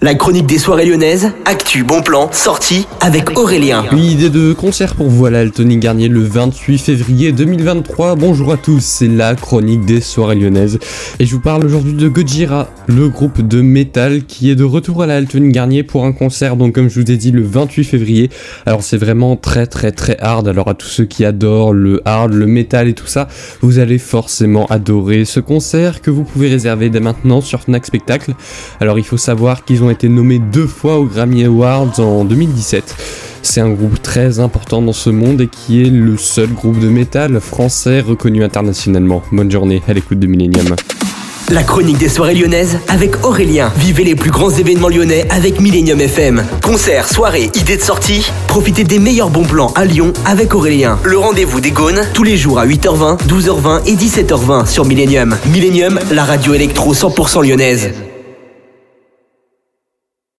La chronique des soirées lyonnaises, actu, bon plan, sortie avec Aurélien. Une idée de concert pour vous à l'Altony Garnier le 28 février 2023. Bonjour à tous, c'est la chronique des soirées lyonnaises. Et je vous parle aujourd'hui de Gojira, le groupe de métal qui est de retour à la Garnier pour un concert, donc comme je vous ai dit, le 28 février. Alors c'est vraiment très très très hard. Alors à tous ceux qui adorent le hard, le métal et tout ça, vous allez forcément adorer ce concert que vous pouvez réserver dès maintenant sur Fnac Spectacle. Alors il faut savoir qu'ils ont été nommé deux fois aux Grammy Awards en 2017. C'est un groupe très important dans ce monde et qui est le seul groupe de métal français reconnu internationalement. Bonne journée à l'écoute de Millennium. La chronique des soirées lyonnaises avec Aurélien. Vivez les plus grands événements lyonnais avec Millennium FM. Concerts, soirées, idées de sortie. Profitez des meilleurs bons plans à Lyon avec Aurélien. Le rendez-vous des Gaunes tous les jours à 8h20, 12h20 et 17h20 sur Millennium. Millennium, la radio électro 100% lyonnaise.